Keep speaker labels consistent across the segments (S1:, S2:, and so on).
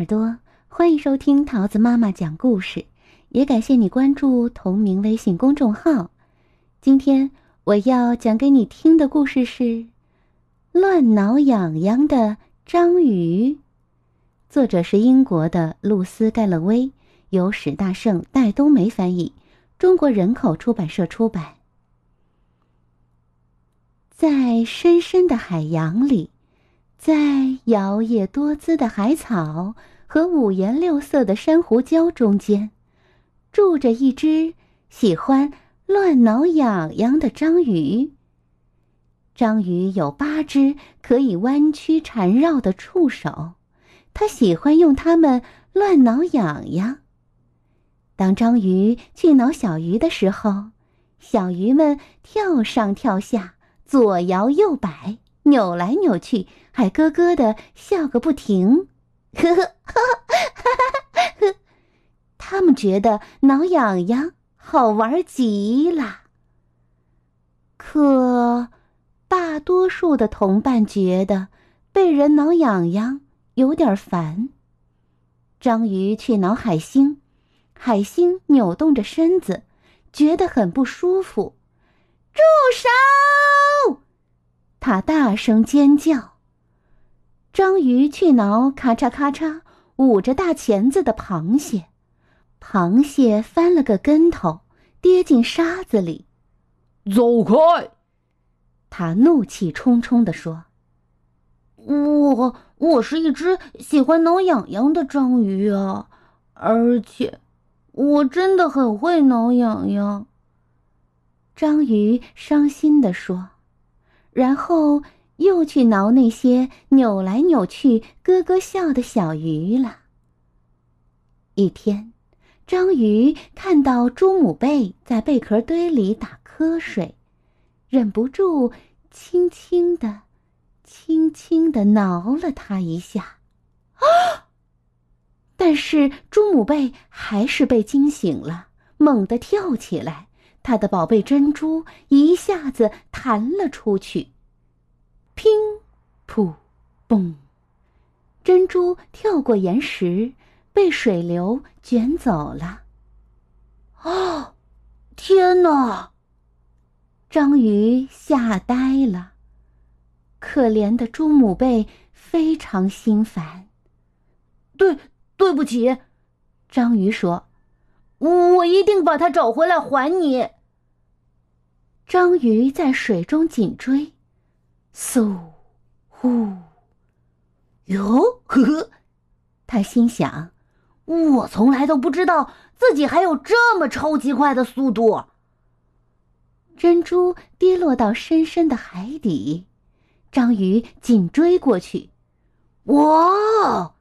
S1: 耳朵，欢迎收听桃子妈妈讲故事，也感谢你关注同名微信公众号。今天我要讲给你听的故事是《乱挠痒痒的章鱼》，作者是英国的露丝·盖勒威，由史大圣、戴冬梅翻译，中国人口出版社出版。在深深的海洋里。在摇曳多姿的海草和五颜六色的珊瑚礁中间，住着一只喜欢乱挠痒痒的章鱼。章鱼有八只可以弯曲缠绕的触手，它喜欢用它们乱挠痒痒。当章鱼去挠小鱼的时候，小鱼们跳上跳下，左摇右摆。扭来扭去，还咯咯的笑个不停，呵呵，哈哈，呵，他们觉得挠痒痒好玩极了。可大多数的同伴觉得被人挠痒痒有点烦。章鱼去挠海星，海星扭动着身子，觉得很不舒服。住手！他大声尖叫。章鱼去挠咔嚓咔嚓捂着大钳子的螃蟹，螃蟹翻了个跟头，跌进沙子里。
S2: 走开！
S1: 他怒气冲冲地说：“
S3: 我我是一只喜欢挠痒痒的章鱼啊，而且我真的很会挠痒痒。”
S1: 章鱼伤心地说。然后又去挠那些扭来扭去、咯咯笑的小鱼了。一天，章鱼看到朱母贝在贝壳堆里打瞌睡，忍不住轻轻的、轻轻的挠了它一下。啊！但是朱母贝还是被惊醒了，猛地跳起来。他的宝贝珍珠一下子弹了出去，乒，噗，嘣，珍珠跳过岩石，被水流卷走了。
S3: 哦，天哪！
S1: 章鱼吓呆了，可怜的朱母贝非常心烦。
S3: 对，对不起，章鱼说。我一定把它找回来还你。
S1: 章鱼在水中紧追，嗖，呼，
S3: 哟，呵呵，
S1: 他心想：
S3: 我从来都不知道自己还有这么超级快的速度。
S1: 珍珠跌落到深深的海底，章鱼紧追过去。
S3: 哇，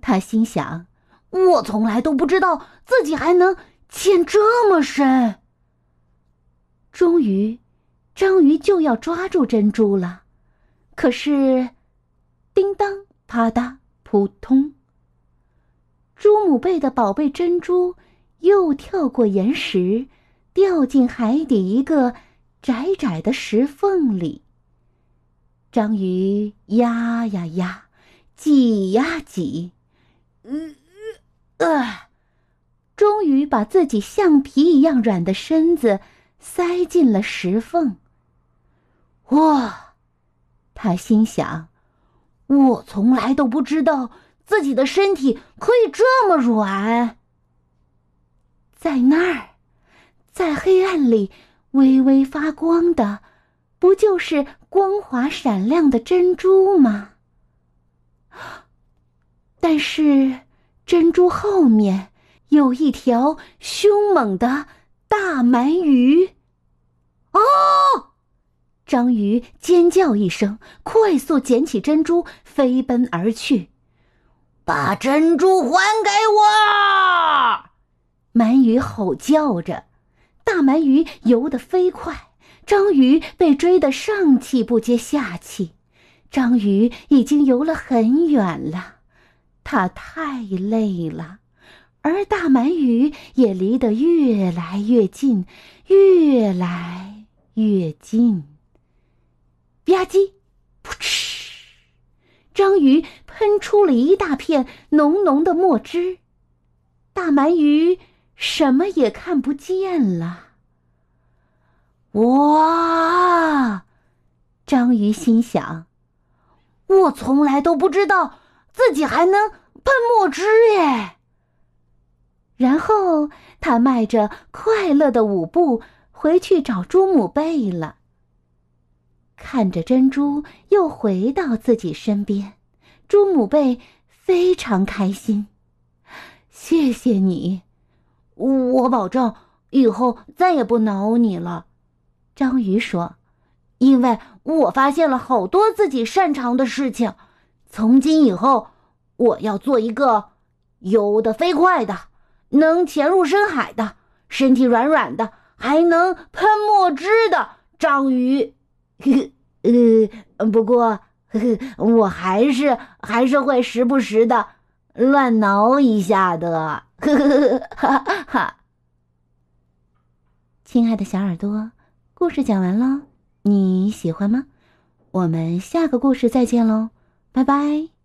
S1: 他心想。
S3: 我从来都不知道自己还能潜这么深。
S1: 终于，章鱼就要抓住珍珠了，可是，叮当、啪嗒、扑通，朱母贝的宝贝珍珠又跳过岩石，掉进海底一个窄窄的石缝里。章鱼压呀压，挤呀挤，嗯。呃，终于把自己橡皮一样软的身子塞进了石缝。
S3: 哇，
S1: 他心想：“
S3: 我从来都不知道自己的身体可以这么软。”
S1: 在那儿，在黑暗里微微发光的，不就是光滑闪亮的珍珠吗？但是。珍珠后面有一条凶猛的大鳗鱼，
S3: 哦！
S1: 章鱼尖叫一声，快速捡起珍珠，飞奔而去。
S3: 把珍珠还给我！
S1: 鳗鱼吼叫着，大鳗鱼游得飞快，章鱼被追得上气不接下气。章鱼已经游了很远了。它太累了，而大鳗鱼也离得越来越近，越来越近。吧唧，噗嗤！章鱼喷出了一大片浓浓的墨汁，大鳗鱼什么也看不见了。
S3: 哇！
S1: 章鱼心想：“
S3: 我从来都不知道自己还能喷墨汁耶！”
S1: 然后他迈着快乐的舞步回去找朱母贝了。看着珍珠又回到自己身边，朱母贝非常开心。谢谢你，
S3: 我保证以后再也不挠你了。
S1: 章鱼说：“
S3: 因为我发现了好多自己擅长的事情，从今以后我要做一个游得飞快的、能潜入深海的、身体软软的、还能喷墨汁的章鱼。”呵呵。呃，不过呵呵，我还是还是会时不时的乱挠一下的。呵呵哈哈。
S1: 亲爱的小耳朵，故事讲完喽，你喜欢吗？我们下个故事再见喽，拜拜。